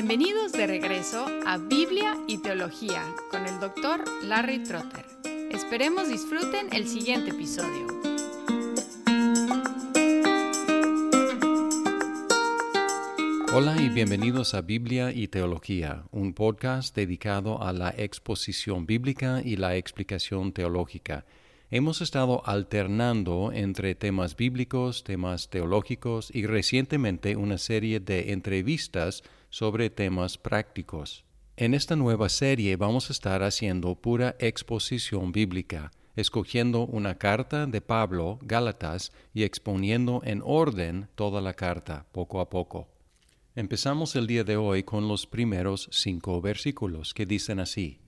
Bienvenidos de regreso a Biblia y Teología con el doctor Larry Trotter. Esperemos disfruten el siguiente episodio. Hola y bienvenidos a Biblia y Teología, un podcast dedicado a la exposición bíblica y la explicación teológica. Hemos estado alternando entre temas bíblicos, temas teológicos y recientemente una serie de entrevistas sobre temas prácticos. En esta nueva serie vamos a estar haciendo pura exposición bíblica, escogiendo una carta de Pablo, Gálatas, y exponiendo en orden toda la carta, poco a poco. Empezamos el día de hoy con los primeros cinco versículos que dicen así,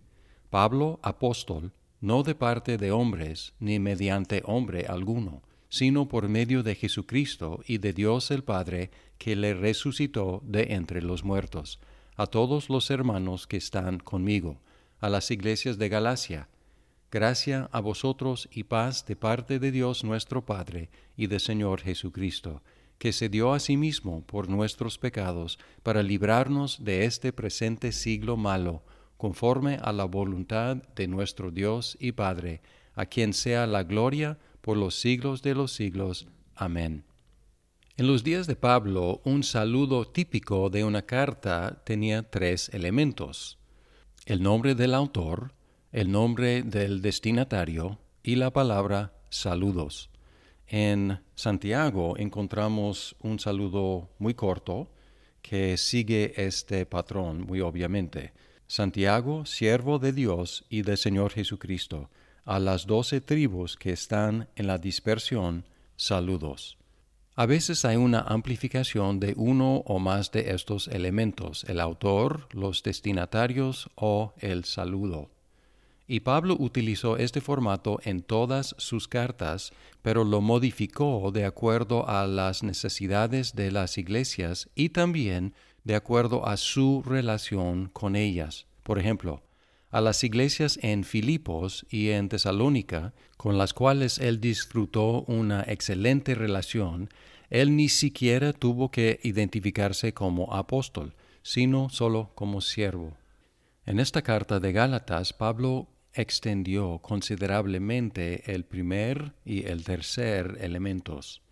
Pablo, apóstol, no de parte de hombres, ni mediante hombre alguno, sino por medio de Jesucristo y de Dios el Padre, que le resucitó de entre los muertos, a todos los hermanos que están conmigo, a las iglesias de Galacia. Gracia a vosotros y paz de parte de Dios nuestro Padre y de Señor Jesucristo, que se dio a sí mismo por nuestros pecados para librarnos de este presente siglo malo, conforme a la voluntad de nuestro Dios y Padre, a quien sea la gloria, por los siglos de los siglos. Amén. En los días de Pablo, un saludo típico de una carta tenía tres elementos. El nombre del autor, el nombre del destinatario y la palabra saludos. En Santiago encontramos un saludo muy corto que sigue este patrón muy obviamente. Santiago, siervo de Dios y del Señor Jesucristo, a las doce tribus que están en la dispersión, saludos. A veces hay una amplificación de uno o más de estos elementos, el autor, los destinatarios o el saludo. Y Pablo utilizó este formato en todas sus cartas, pero lo modificó de acuerdo a las necesidades de las iglesias y también de acuerdo a su relación con ellas. Por ejemplo, a las iglesias en Filipos y en Tesalónica, con las cuales él disfrutó una excelente relación, él ni siquiera tuvo que identificarse como apóstol, sino solo como siervo. En esta carta de Gálatas, Pablo extendió considerablemente el primer y el tercer elementos.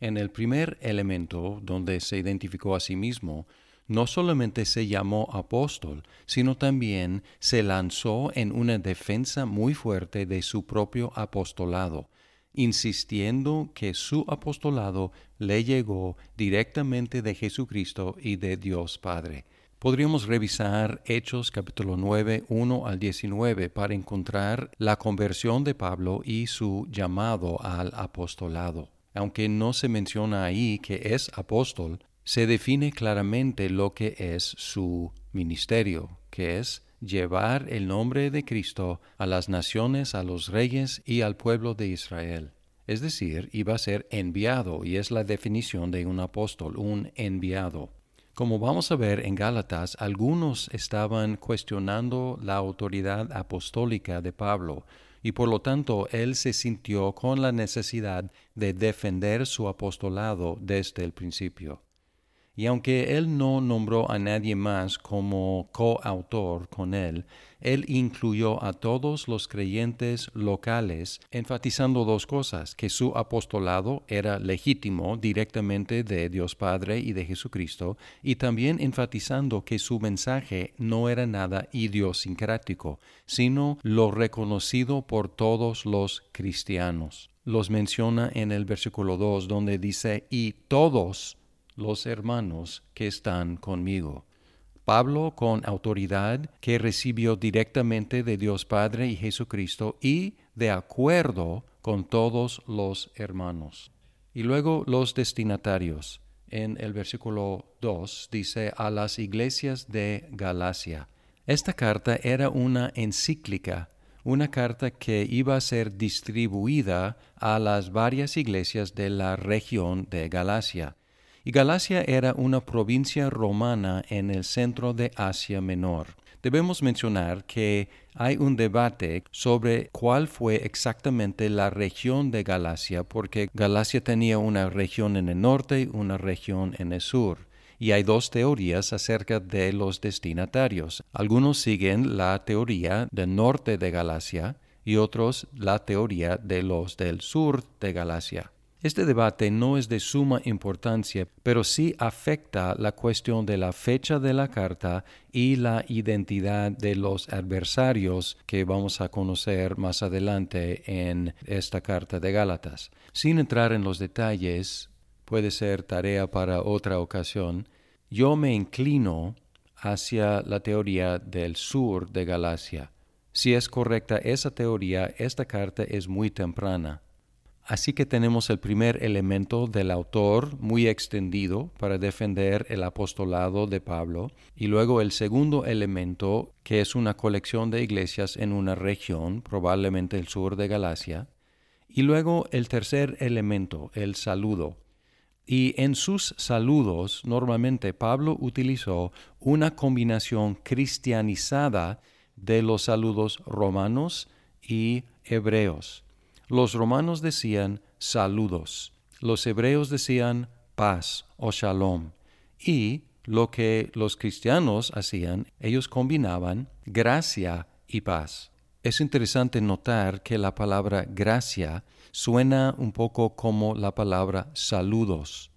En el primer elemento, donde se identificó a sí mismo, no solamente se llamó apóstol, sino también se lanzó en una defensa muy fuerte de su propio apostolado, insistiendo que su apostolado le llegó directamente de Jesucristo y de Dios Padre. Podríamos revisar Hechos capítulo 9, 1 al 19 para encontrar la conversión de Pablo y su llamado al apostolado. Aunque no se menciona ahí que es apóstol, se define claramente lo que es su ministerio, que es llevar el nombre de Cristo a las naciones, a los reyes y al pueblo de Israel. Es decir, iba a ser enviado, y es la definición de un apóstol, un enviado. Como vamos a ver en Gálatas, algunos estaban cuestionando la autoridad apostólica de Pablo, y por lo tanto él se sintió con la necesidad de defender su apostolado desde el principio. Y aunque él no nombró a nadie más como coautor con él, él incluyó a todos los creyentes locales, enfatizando dos cosas, que su apostolado era legítimo directamente de Dios Padre y de Jesucristo, y también enfatizando que su mensaje no era nada idiosincrático, sino lo reconocido por todos los cristianos. Los menciona en el versículo 2, donde dice, y todos los hermanos que están conmigo. Pablo con autoridad que recibió directamente de Dios Padre y Jesucristo y de acuerdo con todos los hermanos. Y luego los destinatarios. En el versículo 2 dice a las iglesias de Galacia. Esta carta era una encíclica, una carta que iba a ser distribuida a las varias iglesias de la región de Galacia y Galacia era una provincia romana en el centro de Asia Menor. Debemos mencionar que hay un debate sobre cuál fue exactamente la región de Galacia, porque Galacia tenía una región en el norte y una región en el sur. y hay dos teorías acerca de los destinatarios. Algunos siguen la teoría del norte de Galacia y otros la teoría de los del sur de Galacia. Este debate no es de suma importancia, pero sí afecta la cuestión de la fecha de la carta y la identidad de los adversarios que vamos a conocer más adelante en esta carta de Gálatas. Sin entrar en los detalles, puede ser tarea para otra ocasión, yo me inclino hacia la teoría del sur de Galacia. Si es correcta esa teoría, esta carta es muy temprana. Así que tenemos el primer elemento del autor muy extendido para defender el apostolado de Pablo y luego el segundo elemento que es una colección de iglesias en una región, probablemente el sur de Galacia, y luego el tercer elemento, el saludo. Y en sus saludos normalmente Pablo utilizó una combinación cristianizada de los saludos romanos y hebreos. Los romanos decían saludos, los hebreos decían paz o shalom, y lo que los cristianos hacían, ellos combinaban gracia y paz. Es interesante notar que la palabra gracia suena un poco como la palabra saludos.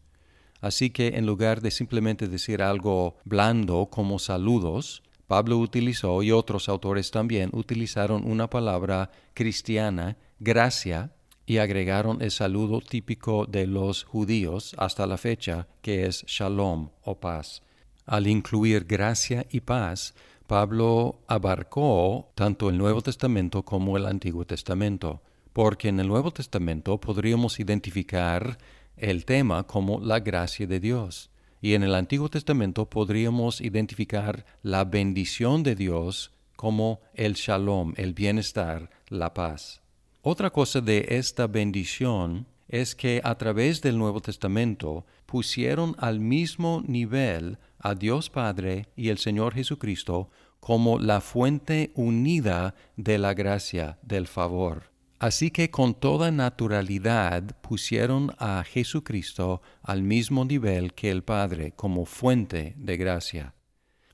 Así que en lugar de simplemente decir algo blando como saludos, Pablo utilizó y otros autores también utilizaron una palabra cristiana gracia y agregaron el saludo típico de los judíos hasta la fecha, que es shalom o paz. Al incluir gracia y paz, Pablo abarcó tanto el Nuevo Testamento como el Antiguo Testamento, porque en el Nuevo Testamento podríamos identificar el tema como la gracia de Dios, y en el Antiguo Testamento podríamos identificar la bendición de Dios como el shalom, el bienestar, la paz. Otra cosa de esta bendición es que a través del Nuevo Testamento pusieron al mismo nivel a Dios Padre y el Señor Jesucristo como la fuente unida de la gracia, del favor. Así que con toda naturalidad pusieron a Jesucristo al mismo nivel que el Padre como fuente de gracia.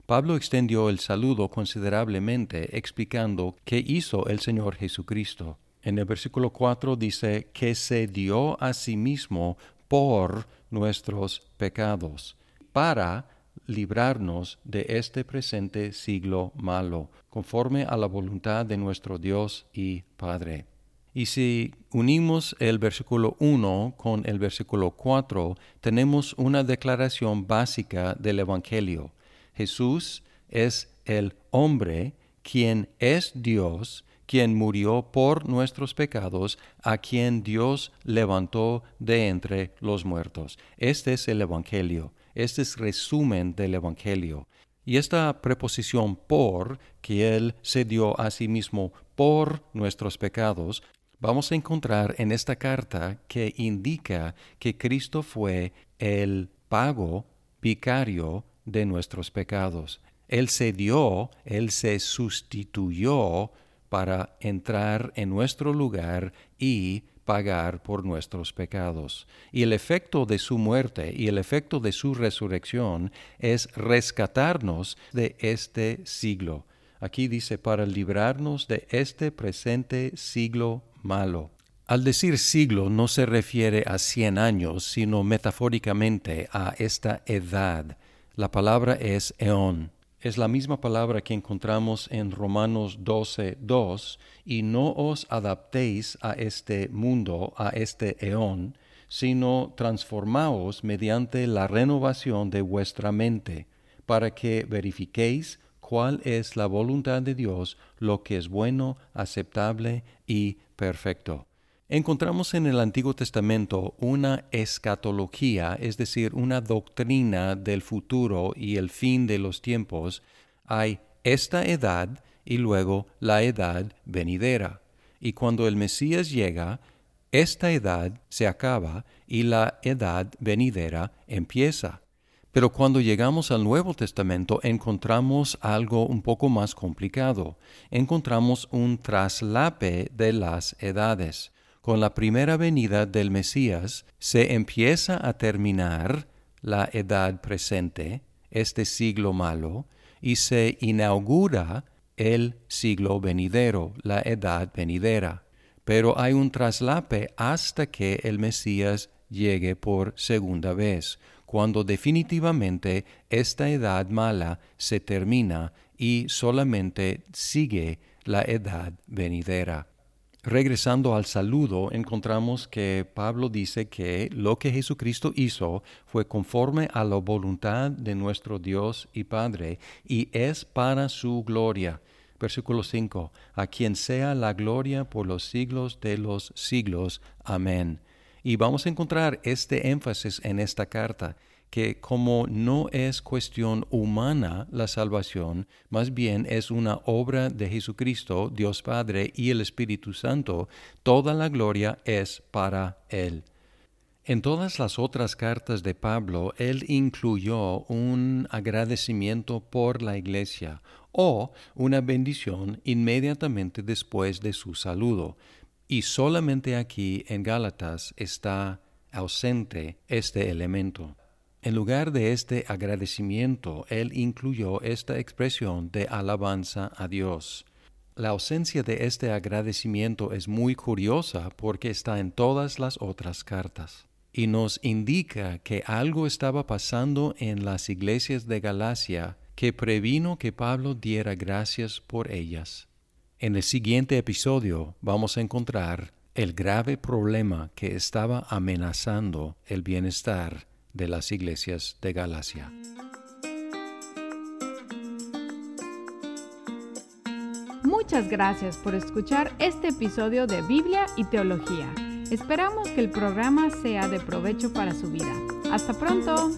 Pablo extendió el saludo considerablemente explicando qué hizo el Señor Jesucristo. En el versículo 4 dice que se dio a sí mismo por nuestros pecados, para librarnos de este presente siglo malo, conforme a la voluntad de nuestro Dios y Padre. Y si unimos el versículo 1 con el versículo 4, tenemos una declaración básica del Evangelio. Jesús es el hombre quien es Dios quien murió por nuestros pecados, a quien Dios levantó de entre los muertos. Este es el Evangelio, este es resumen del Evangelio. Y esta preposición por, que Él se dio a sí mismo por nuestros pecados, vamos a encontrar en esta carta que indica que Cristo fue el pago vicario de nuestros pecados. Él se dio, Él se sustituyó para entrar en nuestro lugar y pagar por nuestros pecados. Y el efecto de su muerte y el efecto de su resurrección es rescatarnos de este siglo. Aquí dice, para librarnos de este presente siglo malo. Al decir siglo no se refiere a cien años, sino metafóricamente a esta edad. La palabra es eón es la misma palabra que encontramos en Romanos 12, 2, y no os adaptéis a este mundo, a este eón, sino transformaos mediante la renovación de vuestra mente, para que verifiquéis cuál es la voluntad de Dios, lo que es bueno, aceptable y perfecto. Encontramos en el Antiguo Testamento una escatología, es decir, una doctrina del futuro y el fin de los tiempos. Hay esta edad y luego la edad venidera. Y cuando el Mesías llega, esta edad se acaba y la edad venidera empieza. Pero cuando llegamos al Nuevo Testamento encontramos algo un poco más complicado. Encontramos un traslape de las edades con la primera venida del Mesías se empieza a terminar la edad presente, este siglo malo, y se inaugura el siglo venidero, la edad venidera. Pero hay un traslape hasta que el Mesías llegue por segunda vez, cuando definitivamente esta edad mala se termina y solamente sigue la edad venidera. Regresando al saludo, encontramos que Pablo dice que lo que Jesucristo hizo fue conforme a la voluntad de nuestro Dios y Padre y es para su gloria. Versículo 5. A quien sea la gloria por los siglos de los siglos. Amén. Y vamos a encontrar este énfasis en esta carta que como no es cuestión humana la salvación, más bien es una obra de Jesucristo, Dios Padre y el Espíritu Santo, toda la gloria es para Él. En todas las otras cartas de Pablo, él incluyó un agradecimiento por la iglesia o una bendición inmediatamente después de su saludo, y solamente aquí en Gálatas está ausente este elemento. En lugar de este agradecimiento, él incluyó esta expresión de alabanza a Dios. La ausencia de este agradecimiento es muy curiosa porque está en todas las otras cartas y nos indica que algo estaba pasando en las iglesias de Galacia que previno que Pablo diera gracias por ellas. En el siguiente episodio vamos a encontrar el grave problema que estaba amenazando el bienestar de las iglesias de Galacia. Muchas gracias por escuchar este episodio de Biblia y Teología. Esperamos que el programa sea de provecho para su vida. Hasta pronto.